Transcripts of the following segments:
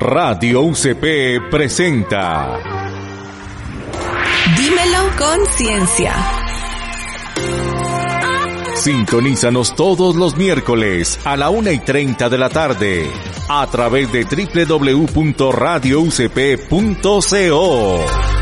Radio UCP presenta Dímelo con ciencia. Sintonízanos todos los miércoles a la una y treinta de la tarde a través de www.radioucp.co.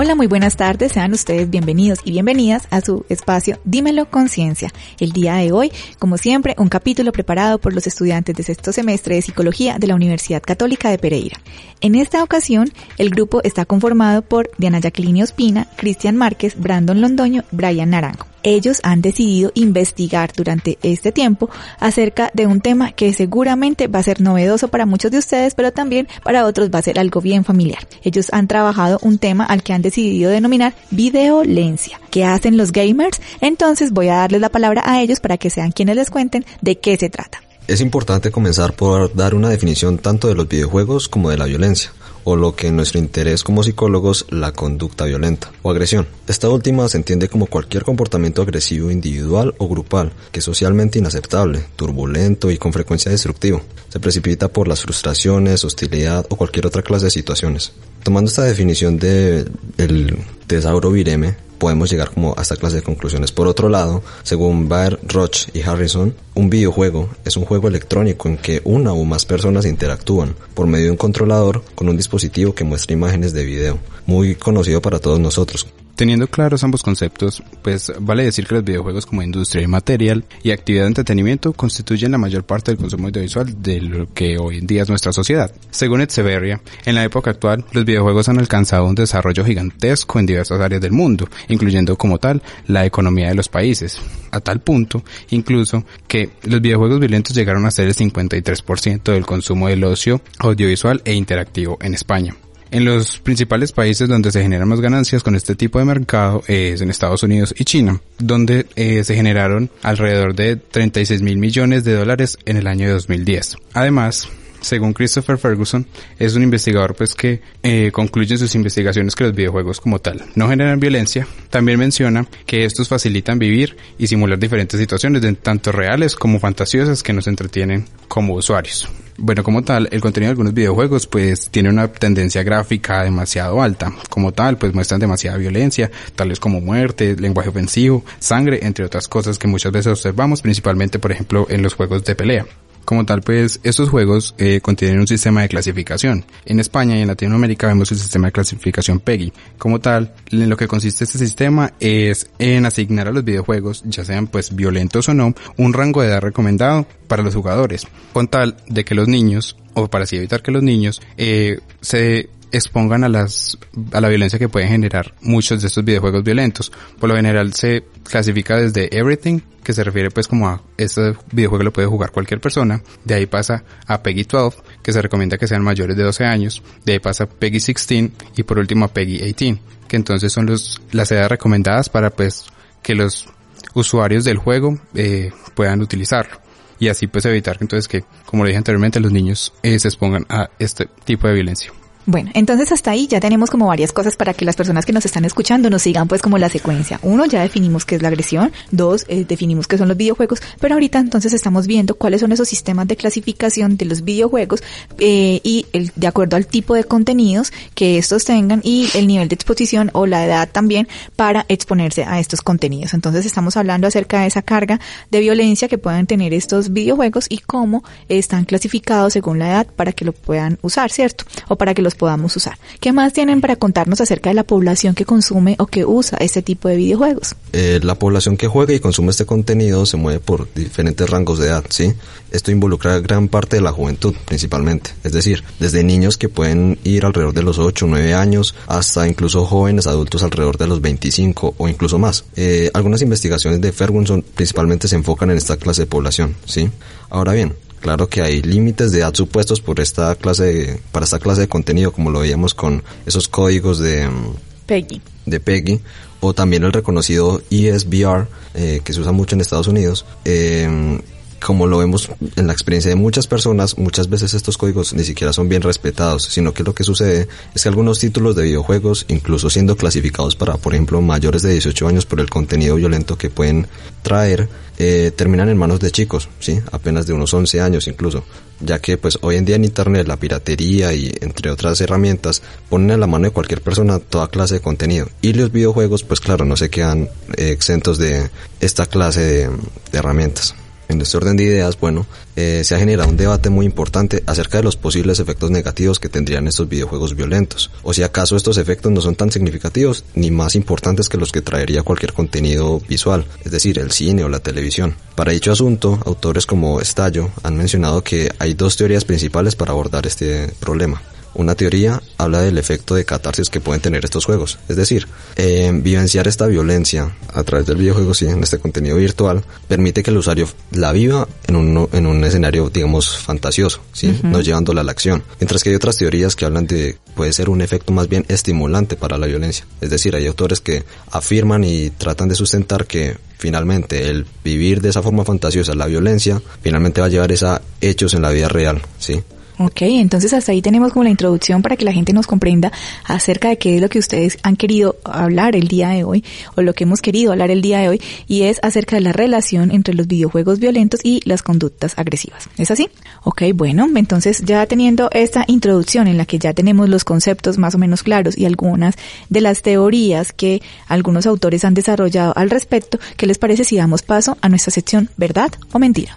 Hola, muy buenas tardes. Sean ustedes bienvenidos y bienvenidas a su espacio Dímelo Conciencia. El día de hoy, como siempre, un capítulo preparado por los estudiantes de sexto semestre de Psicología de la Universidad Católica de Pereira. En esta ocasión, el grupo está conformado por Diana Jacqueline Ospina, Cristian Márquez, Brandon Londoño, Brian Naranjo ellos han decidido investigar durante este tiempo acerca de un tema que seguramente va a ser novedoso para muchos de ustedes, pero también para otros va a ser algo bien familiar. Ellos han trabajado un tema al que han decidido denominar videolencia. ¿Qué hacen los gamers? Entonces voy a darles la palabra a ellos para que sean quienes les cuenten de qué se trata. Es importante comenzar por dar una definición tanto de los videojuegos como de la violencia o lo que en nuestro interés como psicólogos la conducta violenta o agresión. Esta última se entiende como cualquier comportamiento agresivo individual o grupal que es socialmente inaceptable, turbulento y con frecuencia destructivo. Se precipita por las frustraciones, hostilidad o cualquier otra clase de situaciones. Tomando esta definición de el tesauro vireme, podemos llegar como a esta clase de conclusiones. Por otro lado, según Baer, Roch y Harrison, un videojuego es un juego electrónico en que una o más personas interactúan por medio de un controlador con un dispositivo que muestra imágenes de video, muy conocido para todos nosotros. Teniendo claros ambos conceptos, pues vale decir que los videojuegos como industria y material y actividad de entretenimiento constituyen la mayor parte del consumo audiovisual de lo que hoy en día es nuestra sociedad. Según Etseveria, en la época actual, los videojuegos han alcanzado un desarrollo gigantesco en diversas áreas del mundo, incluyendo como tal la economía de los países, a tal punto incluso que los videojuegos violentos llegaron a ser el 53% del consumo del ocio audiovisual e interactivo en España. En los principales países donde se generan más ganancias con este tipo de mercado es en Estados Unidos y China, donde eh, se generaron alrededor de 36 mil millones de dólares en el año 2010. Además, según Christopher Ferguson, es un investigador pues que eh, concluye sus investigaciones que los videojuegos como tal no generan violencia. También menciona que estos facilitan vivir y simular diferentes situaciones, tanto reales como fantasiosas, que nos entretienen como usuarios. Bueno, como tal, el contenido de algunos videojuegos pues tiene una tendencia gráfica demasiado alta. Como tal, pues muestran demasiada violencia, tales como muerte, lenguaje ofensivo, sangre, entre otras cosas que muchas veces observamos, principalmente por ejemplo en los juegos de pelea. Como tal, pues estos juegos eh, contienen un sistema de clasificación. En España y en Latinoamérica vemos el sistema de clasificación PEGI. Como tal, en lo que consiste este sistema es en asignar a los videojuegos, ya sean pues violentos o no, un rango de edad recomendado para los jugadores, con tal de que los niños, o para así evitar que los niños, eh, se expongan a las a la violencia que pueden generar muchos de estos videojuegos violentos. Por lo general se clasifica desde everything, que se refiere pues como a este videojuego lo puede jugar cualquier persona. De ahí pasa a Peggy 12, que se recomienda que sean mayores de 12 años. De ahí pasa a Peggy 16 y por último a Peggy 18, que entonces son los las edades recomendadas para pues que los usuarios del juego eh, puedan utilizarlo y así pues evitar entonces que como le dije anteriormente los niños eh, se expongan a este tipo de violencia. Bueno, entonces hasta ahí ya tenemos como varias cosas para que las personas que nos están escuchando nos sigan pues como la secuencia. Uno, ya definimos qué es la agresión. Dos, eh, definimos qué son los videojuegos. Pero ahorita entonces estamos viendo cuáles son esos sistemas de clasificación de los videojuegos eh, y el, de acuerdo al tipo de contenidos que estos tengan y el nivel de exposición o la edad también para exponerse a estos contenidos. Entonces estamos hablando acerca de esa carga de violencia que pueden tener estos videojuegos y cómo están clasificados según la edad para que lo puedan usar, ¿cierto? O para que los podamos usar. ¿Qué más tienen para contarnos acerca de la población que consume o que usa este tipo de videojuegos? Eh, la población que juega y consume este contenido se mueve por diferentes rangos de edad, ¿sí? Esto involucra gran parte de la juventud principalmente, es decir, desde niños que pueden ir alrededor de los 8 o 9 años hasta incluso jóvenes adultos alrededor de los 25 o incluso más. Eh, algunas investigaciones de Ferguson principalmente se enfocan en esta clase de población, ¿sí? Ahora bien, Claro que hay límites de edad supuestos por esta clase de, para esta clase de contenido, como lo veíamos con esos códigos de mm, Peggy. De Peggy o también el reconocido ESBR eh, que se usa mucho en Estados Unidos. Eh, como lo vemos en la experiencia de muchas personas, muchas veces estos códigos ni siquiera son bien respetados, sino que lo que sucede es que algunos títulos de videojuegos, incluso siendo clasificados para, por ejemplo, mayores de 18 años por el contenido violento que pueden traer, eh, terminan en manos de chicos, ¿sí? Apenas de unos 11 años incluso, ya que pues hoy en día en Internet la piratería y entre otras herramientas ponen a la mano de cualquier persona toda clase de contenido y los videojuegos pues claro no se quedan eh, exentos de esta clase de herramientas. En este orden de ideas, bueno, eh, se ha generado un debate muy importante acerca de los posibles efectos negativos que tendrían estos videojuegos violentos, o si acaso estos efectos no son tan significativos ni más importantes que los que traería cualquier contenido visual, es decir, el cine o la televisión. Para dicho asunto, autores como Estallo han mencionado que hay dos teorías principales para abordar este problema. Una teoría habla del efecto de catarsis que pueden tener estos juegos. Es decir, eh, vivenciar esta violencia a través del videojuego, sí, en este contenido virtual, permite que el usuario la viva en un, en un escenario, digamos, fantasioso, sí, no llevándola a la acción. Mientras que hay otras teorías que hablan de, puede ser un efecto más bien estimulante para la violencia. Es decir, hay autores que afirman y tratan de sustentar que finalmente el vivir de esa forma fantasiosa la violencia, finalmente va a llevar a hechos en la vida real, sí. Ok, entonces hasta ahí tenemos como la introducción para que la gente nos comprenda acerca de qué es lo que ustedes han querido hablar el día de hoy o lo que hemos querido hablar el día de hoy y es acerca de la relación entre los videojuegos violentos y las conductas agresivas. ¿Es así? Ok, bueno, entonces ya teniendo esta introducción en la que ya tenemos los conceptos más o menos claros y algunas de las teorías que algunos autores han desarrollado al respecto, ¿qué les parece si damos paso a nuestra sección verdad o mentira?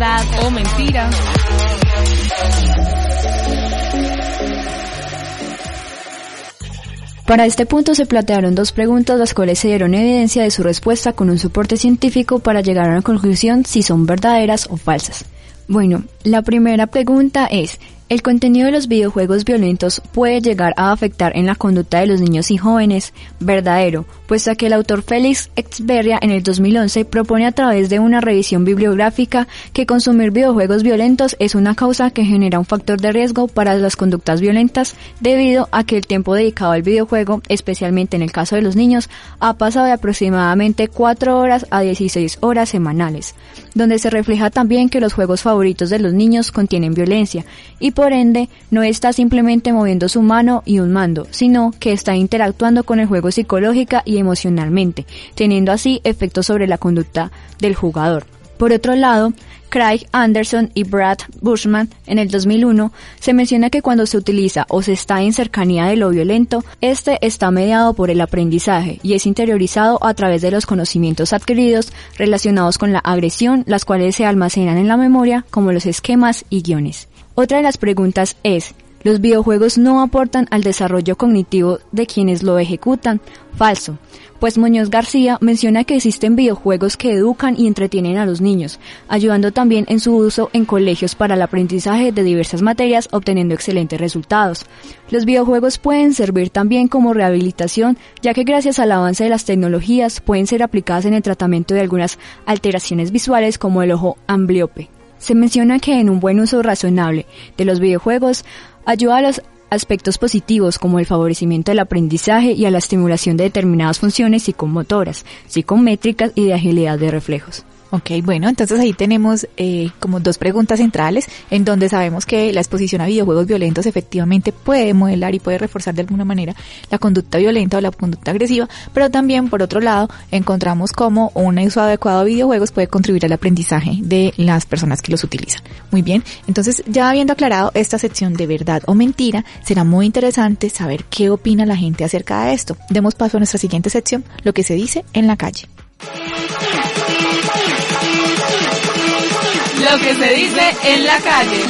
Verdad o mentira. Para este punto se plantearon dos preguntas las cuales se dieron evidencia de su respuesta con un soporte científico para llegar a una conclusión si son verdaderas o falsas. Bueno, la primera pregunta es, ¿el contenido de los videojuegos violentos puede llegar a afectar en la conducta de los niños y jóvenes? Verdadero, puesto que el autor Félix Exberria en el 2011 propone a través de una revisión bibliográfica que consumir videojuegos violentos es una causa que genera un factor de riesgo para las conductas violentas debido a que el tiempo dedicado al videojuego, especialmente en el caso de los niños, ha pasado de aproximadamente 4 horas a 16 horas semanales, donde se refleja también que los juegos favoritos de los niños contienen violencia y por ende no está simplemente moviendo su mano y un mando, sino que está interactuando con el juego psicológica y emocionalmente, teniendo así efectos sobre la conducta del jugador. Por otro lado, Craig Anderson y Brad Bushman en el 2001 se menciona que cuando se utiliza o se está en cercanía de lo violento, este está mediado por el aprendizaje y es interiorizado a través de los conocimientos adquiridos relacionados con la agresión, las cuales se almacenan en la memoria como los esquemas y guiones. Otra de las preguntas es, los videojuegos no aportan al desarrollo cognitivo de quienes lo ejecutan. Falso, pues Muñoz García menciona que existen videojuegos que educan y entretienen a los niños, ayudando también en su uso en colegios para el aprendizaje de diversas materias, obteniendo excelentes resultados. Los videojuegos pueden servir también como rehabilitación, ya que gracias al avance de las tecnologías pueden ser aplicadas en el tratamiento de algunas alteraciones visuales como el ojo ambliope. Se menciona que en un buen uso razonable de los videojuegos ayuda a los aspectos positivos como el favorecimiento del aprendizaje y a la estimulación de determinadas funciones psicomotoras, psicométricas y de agilidad de reflejos. Ok, bueno, entonces ahí tenemos eh, como dos preguntas centrales en donde sabemos que la exposición a videojuegos violentos efectivamente puede modelar y puede reforzar de alguna manera la conducta violenta o la conducta agresiva, pero también por otro lado encontramos como un uso adecuado de videojuegos puede contribuir al aprendizaje de las personas que los utilizan. Muy bien, entonces ya habiendo aclarado esta sección de verdad o mentira, será muy interesante saber qué opina la gente acerca de esto. Demos paso a nuestra siguiente sección, lo que se dice en la calle. Lo que se dice en la calle.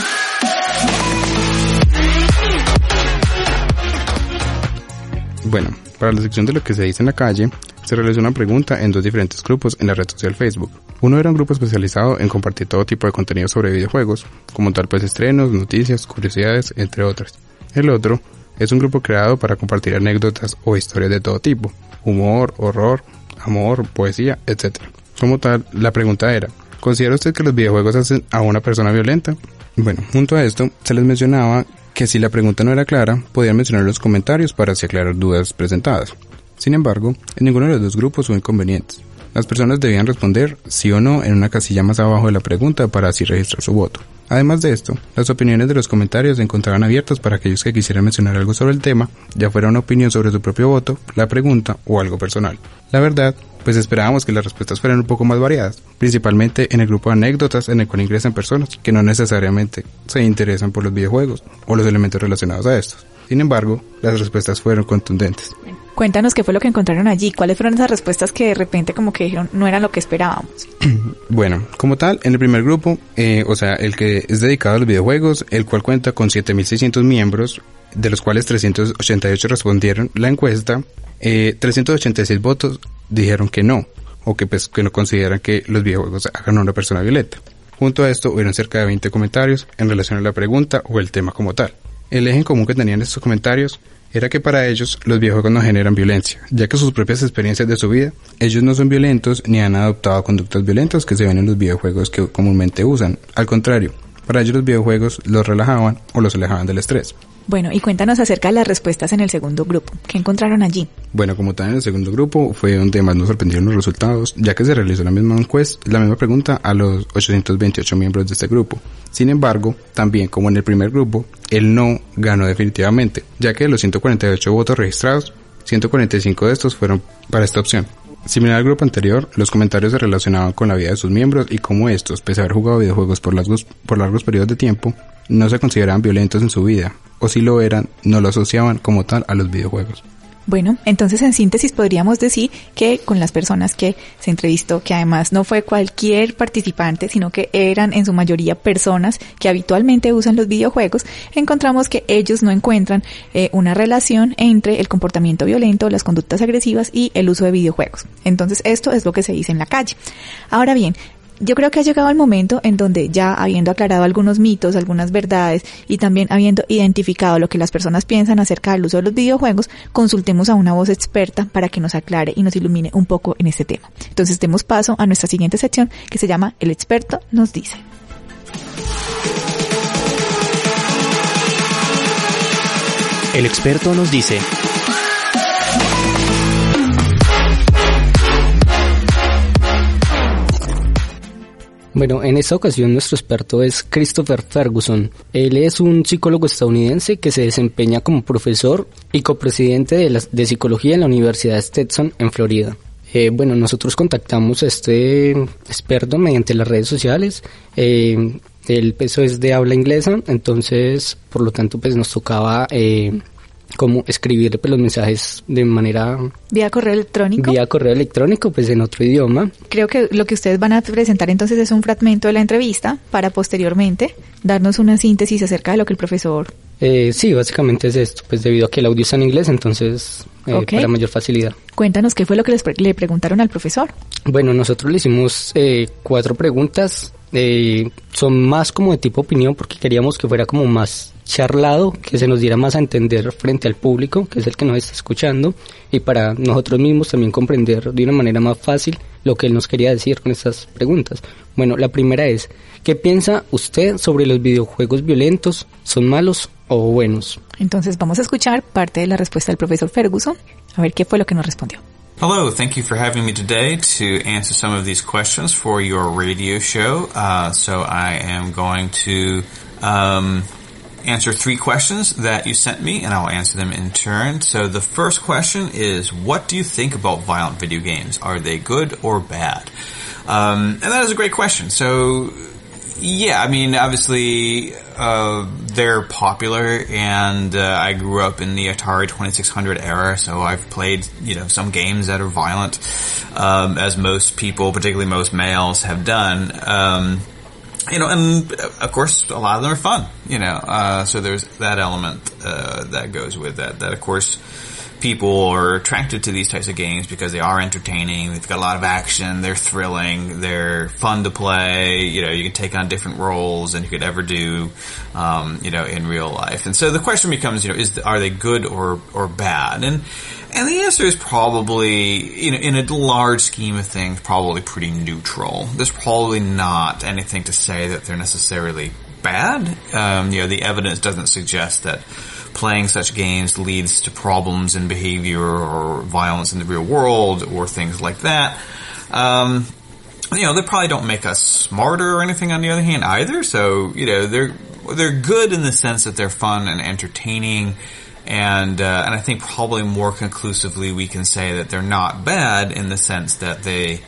Bueno, para la sección de lo que se dice en la calle, se realizó una pregunta en dos diferentes grupos en la red social Facebook. Uno era un grupo especializado en compartir todo tipo de contenido sobre videojuegos, como tal pues estrenos, noticias, curiosidades, entre otras. El otro es un grupo creado para compartir anécdotas o historias de todo tipo, humor, horror, amor, poesía, etc. Como tal, la pregunta era, ¿Considera usted que los videojuegos hacen a una persona violenta? Bueno, junto a esto, se les mencionaba que si la pregunta no era clara, podían mencionar los comentarios para así aclarar dudas presentadas. Sin embargo, en ninguno de los dos grupos hubo inconvenientes. Las personas debían responder sí o no en una casilla más abajo de la pregunta para así registrar su voto. Además de esto, las opiniones de los comentarios se encontraban abiertas para aquellos que quisieran mencionar algo sobre el tema, ya fuera una opinión sobre su propio voto, la pregunta o algo personal. La verdad, pues esperábamos que las respuestas fueran un poco más variadas, principalmente en el grupo de anécdotas en el cual ingresan personas que no necesariamente se interesan por los videojuegos o los elementos relacionados a estos. Sin embargo, las respuestas fueron contundentes. Cuéntanos qué fue lo que encontraron allí, cuáles fueron esas respuestas que de repente como que dijeron no eran lo que esperábamos. bueno, como tal, en el primer grupo, eh, o sea, el que es dedicado a los videojuegos, el cual cuenta con 7.600 miembros, de los cuales 388 respondieron la encuesta, eh, 386 votos dijeron que no, o que, pues, que no consideran que los videojuegos hagan a una persona violenta. Junto a esto hubieron cerca de 20 comentarios en relación a la pregunta o el tema como tal. El eje común que tenían estos comentarios era que para ellos los videojuegos no generan violencia, ya que sus propias experiencias de su vida, ellos no son violentos ni han adoptado conductas violentas que se ven en los videojuegos que comúnmente usan. Al contrario, para ellos los videojuegos los relajaban o los alejaban del estrés. Bueno, y cuéntanos acerca de las respuestas en el segundo grupo. ¿Qué encontraron allí? Bueno, como tal en el segundo grupo fue donde más nos sorprendieron los resultados, ya que se realizó la misma encuesta, la misma pregunta a los 828 miembros de este grupo. Sin embargo, también como en el primer grupo, el no ganó definitivamente, ya que de los 148 votos registrados, 145 de estos fueron para esta opción. Similar al grupo anterior, los comentarios se relacionaban con la vida de sus miembros y cómo estos, pese a haber jugado videojuegos por largos, por largos periodos de tiempo, no se consideraban violentos en su vida, o si lo eran, no lo asociaban como tal a los videojuegos. Bueno, entonces en síntesis podríamos decir que con las personas que se entrevistó, que además no fue cualquier participante, sino que eran en su mayoría personas que habitualmente usan los videojuegos, encontramos que ellos no encuentran eh, una relación entre el comportamiento violento, las conductas agresivas y el uso de videojuegos. Entonces esto es lo que se dice en la calle. Ahora bien, yo creo que ha llegado el momento en donde ya habiendo aclarado algunos mitos, algunas verdades y también habiendo identificado lo que las personas piensan acerca del uso de los videojuegos, consultemos a una voz experta para que nos aclare y nos ilumine un poco en este tema. Entonces demos paso a nuestra siguiente sección que se llama El experto nos dice. El experto nos dice. Bueno, en esta ocasión nuestro experto es Christopher Ferguson. Él es un psicólogo estadounidense que se desempeña como profesor y copresidente de, la, de psicología en la Universidad Stetson en Florida. Eh, bueno, nosotros contactamos a este experto mediante las redes sociales. Eh, el peso es de habla inglesa, entonces por lo tanto pues nos tocaba eh, como escribirle pues, los mensajes de manera... Vía correo electrónico. Vía correo electrónico, pues en otro idioma. Creo que lo que ustedes van a presentar entonces es un fragmento de la entrevista para posteriormente darnos una síntesis acerca de lo que el profesor... Eh, sí, básicamente es esto, pues debido a que el audio está en inglés, entonces eh, para mayor facilidad. Cuéntanos qué fue lo que les le preguntaron al profesor. Bueno, nosotros le hicimos eh, cuatro preguntas, eh, son más como de tipo opinión porque queríamos que fuera como más charlado, que se nos diera más a entender frente al público, que es el que nos está escuchando, y para nosotros mismos también comprender de una manera más fácil lo que él nos quería decir con estas preguntas. Bueno, la primera es, ¿qué piensa usted sobre los videojuegos violentos? ¿Son malos o buenos? Entonces vamos a escuchar parte de la respuesta del profesor Ferguson, a ver qué fue lo que nos respondió. Hello, thank you for having me today to answer some of these questions for your radio show. Uh, so I am going to um, answer three questions that you sent me, and I'll answer them in turn. So the first question is, what do you think about violent video games? Are they good or bad? Um, and that is a great question. So, yeah, I mean, obviously, uh, they're popular, and uh, I grew up in the Atari 2600 era, so I've played, you know, some games that are violent, um, as most people, particularly most males, have done. Um, you know, and uh, of course, a lot of them are fun. You know, uh, so there's that element uh, that goes with that. That of course, people are attracted to these types of games because they are entertaining. They've got a lot of action. They're thrilling. They're fun to play. You know, you can take on different roles than you could ever do, um, you know, in real life. And so the question becomes, you know, is are they good or or bad? And and the answer is probably, you know, in a large scheme of things, probably pretty neutral. There's probably not anything to say that they're necessarily bad. Um, you know, the evidence doesn't suggest that playing such games leads to problems in behavior or violence in the real world or things like that. Um, you know, they probably don't make us smarter or anything on the other hand either. So, you know, they're, they're good in the sense that they're fun and entertaining. And, uh, and I think probably more conclusively we can say that they're not bad in the sense that they,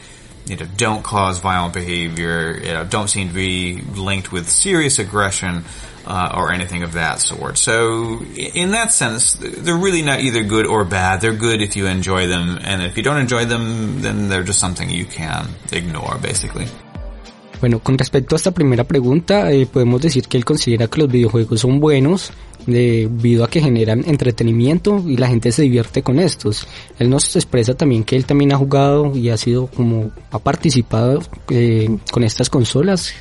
you know, don't cause violent behavior, you know, don't seem to be linked with serious aggression, uh, or anything of that sort. So, in that sense, they're really not either good or bad. They're good if you enjoy them, and if you don't enjoy them, then they're just something you can ignore, basically. Bueno, con respecto a esta primera pregunta, eh, podemos decir que él considera que los videojuegos son buenos debido a que generan entretenimiento y la gente se divierte con estos. Él nos expresa también que él también ha jugado y ha sido como, ha participado eh, con estas consolas.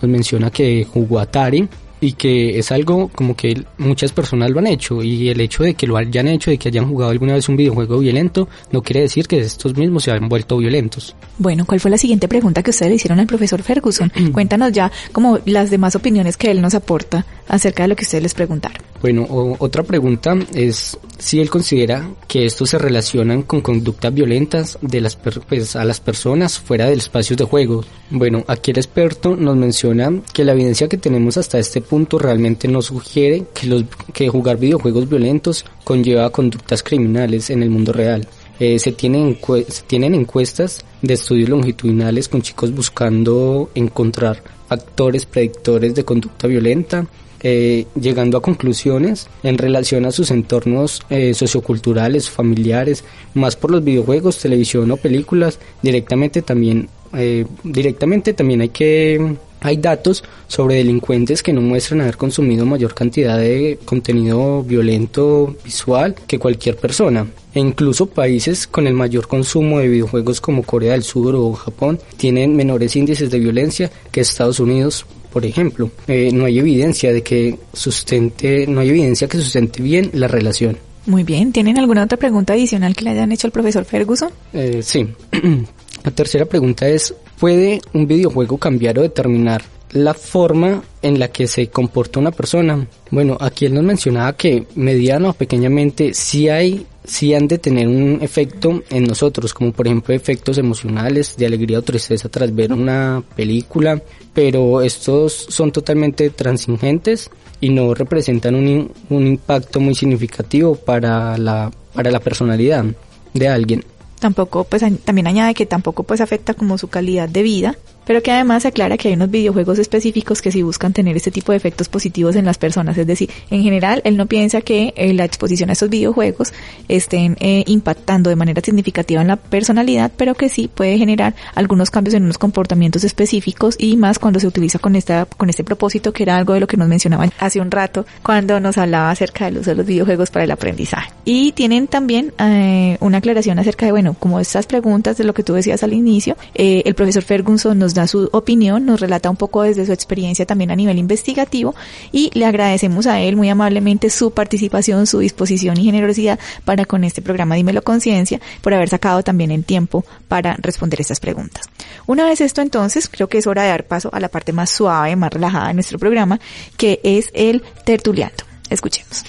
Nos menciona que jugó Atari, y que es algo como que muchas personas lo han hecho y el hecho de que lo hayan hecho, de que hayan jugado alguna vez un videojuego violento, no quiere decir que estos mismos se hayan vuelto violentos. Bueno, ¿cuál fue la siguiente pregunta que ustedes le hicieron al profesor Ferguson? Cuéntanos ya como las demás opiniones que él nos aporta acerca de lo que ustedes les preguntaron. Bueno, otra pregunta es si él considera que estos se relacionan con conductas violentas de las pues, a las personas fuera del espacio de juego. Bueno, aquí el experto nos menciona que la evidencia que tenemos hasta este punto realmente no sugiere que, los, que jugar videojuegos violentos conlleva conductas criminales en el mundo real. Eh, se, tienen se tienen encuestas de estudios longitudinales con chicos buscando encontrar factores predictores de conducta violenta eh, llegando a conclusiones en relación a sus entornos eh, socioculturales, familiares, más por los videojuegos, televisión o películas, directamente también, eh, directamente también hay que hay datos sobre delincuentes que no muestran haber consumido mayor cantidad de contenido violento visual que cualquier persona. E incluso países con el mayor consumo de videojuegos como Corea del Sur o Japón tienen menores índices de violencia que Estados Unidos, por ejemplo. Eh, no hay evidencia de que sustente, no hay evidencia que sustente bien la relación. Muy bien, ¿tienen alguna otra pregunta adicional que le hayan hecho al profesor Ferguson? Eh, sí. La tercera pregunta es, ¿puede un videojuego cambiar o determinar la forma en la que se comporta una persona? Bueno, aquí él nos mencionaba que mediano o pequeñamente sí hay sí han de tener un efecto en nosotros, como por ejemplo efectos emocionales de alegría o tristeza tras ver una película, pero estos son totalmente transingentes y no representan un, un impacto muy significativo para la, para la personalidad de alguien tampoco pues también añade que tampoco pues afecta como su calidad de vida pero que además aclara que hay unos videojuegos específicos que sí buscan tener este tipo de efectos positivos en las personas. Es decir, en general, él no piensa que eh, la exposición a estos videojuegos estén eh, impactando de manera significativa en la personalidad, pero que sí puede generar algunos cambios en unos comportamientos específicos y más cuando se utiliza con esta, con este propósito que era algo de lo que nos mencionaban hace un rato cuando nos hablaba acerca del uso de los videojuegos para el aprendizaje. Y tienen también eh, una aclaración acerca de, bueno, como estas preguntas de lo que tú decías al inicio, el profesor Ferguson nos su opinión, nos relata un poco desde su experiencia también a nivel investigativo y le agradecemos a él muy amablemente su participación, su disposición y generosidad para con este programa Dímelo Conciencia, por haber sacado también el tiempo para responder estas preguntas. Una vez esto entonces, creo que es hora de dar paso a la parte más suave, más relajada de nuestro programa, que es el tertuliando. Escuchemos.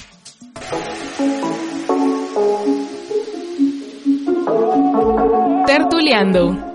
Tertuleando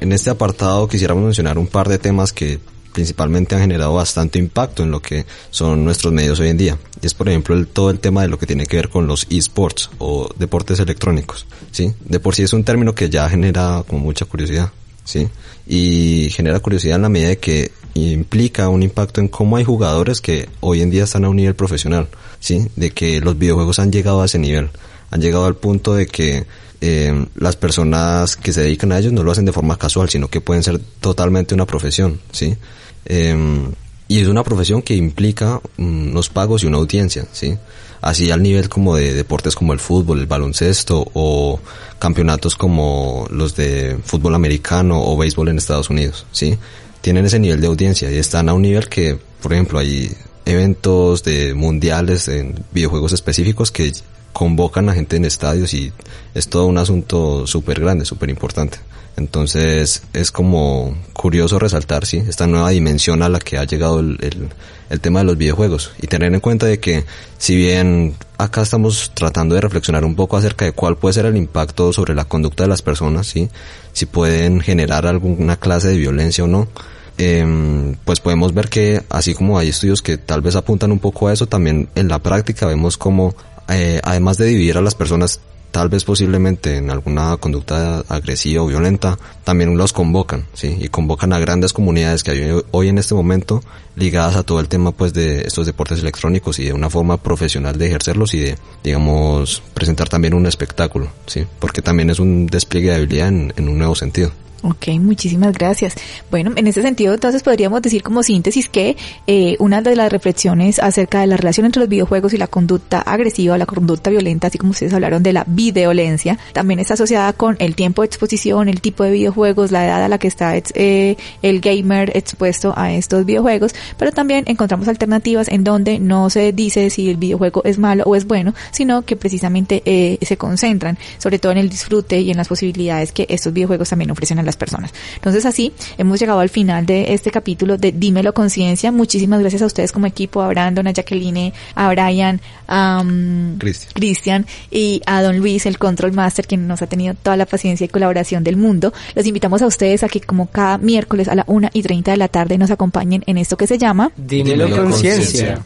En este apartado quisiéramos mencionar un par de temas que principalmente han generado bastante impacto en lo que son nuestros medios hoy en día. Y es por ejemplo el, todo el tema de lo que tiene que ver con los esports o deportes electrónicos. ¿sí? De por sí es un término que ya genera como mucha curiosidad. ¿sí? Y genera curiosidad en la medida de que implica un impacto en cómo hay jugadores que hoy en día están a un nivel profesional. ¿sí? De que los videojuegos han llegado a ese nivel. Han llegado al punto de que eh, las personas que se dedican a ellos no lo hacen de forma casual, sino que pueden ser totalmente una profesión, ¿sí? Em, y es una profesión que implica mm, unos pagos y una audiencia, ¿sí? Así al nivel como de deportes como el fútbol, el baloncesto o campeonatos como los de fútbol americano o béisbol en Estados Unidos, ¿sí? Tienen ese nivel de audiencia y están a un nivel que, por ejemplo, hay eventos de mundiales en videojuegos específicos que convocan a gente en estadios y es todo un asunto súper grande, súper importante. Entonces es como curioso resaltar, sí, esta nueva dimensión a la que ha llegado el, el, el, tema de los videojuegos y tener en cuenta de que si bien acá estamos tratando de reflexionar un poco acerca de cuál puede ser el impacto sobre la conducta de las personas, sí, si pueden generar alguna clase de violencia o no, eh, pues podemos ver que así como hay estudios que tal vez apuntan un poco a eso, también en la práctica vemos como eh, además de dividir a las personas tal vez posiblemente en alguna conducta agresiva o violenta, también los convocan, ¿sí? Y convocan a grandes comunidades que hay hoy en este momento ligadas a todo el tema pues de estos deportes electrónicos y de una forma profesional de ejercerlos y de, digamos, presentar también un espectáculo, ¿sí? Porque también es un despliegue de habilidad en, en un nuevo sentido. Ok, muchísimas gracias. Bueno, en ese sentido, entonces podríamos decir como síntesis que eh, una de las reflexiones acerca de la relación entre los videojuegos y la conducta agresiva, la conducta violenta, así como ustedes hablaron de la videolencia, también está asociada con el tiempo de exposición, el tipo de videojuegos, la edad a la que está eh, el gamer expuesto a estos videojuegos, pero también encontramos alternativas en donde no se dice si el videojuego es malo o es bueno, sino que precisamente eh, se concentran sobre todo en el disfrute y en las posibilidades que estos videojuegos también ofrecen las personas. Entonces así hemos llegado al final de este capítulo de Dímelo Conciencia. Muchísimas gracias a ustedes como equipo, a Brandon, a Jacqueline, a Brian, a um, Cristian y a Don Luis, el Control Master, quien nos ha tenido toda la paciencia y colaboración del mundo. Los invitamos a ustedes a que como cada miércoles a la una y 30 de la tarde nos acompañen en esto que se llama Dímelo, Dímelo Conciencia.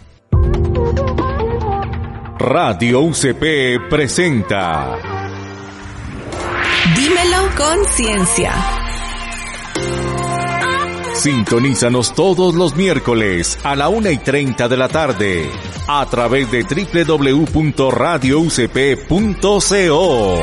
Radio UCP presenta Dímelo con ciencia. Sintonízanos todos los miércoles a la una y 30 de la tarde a través de www.radioucp.co.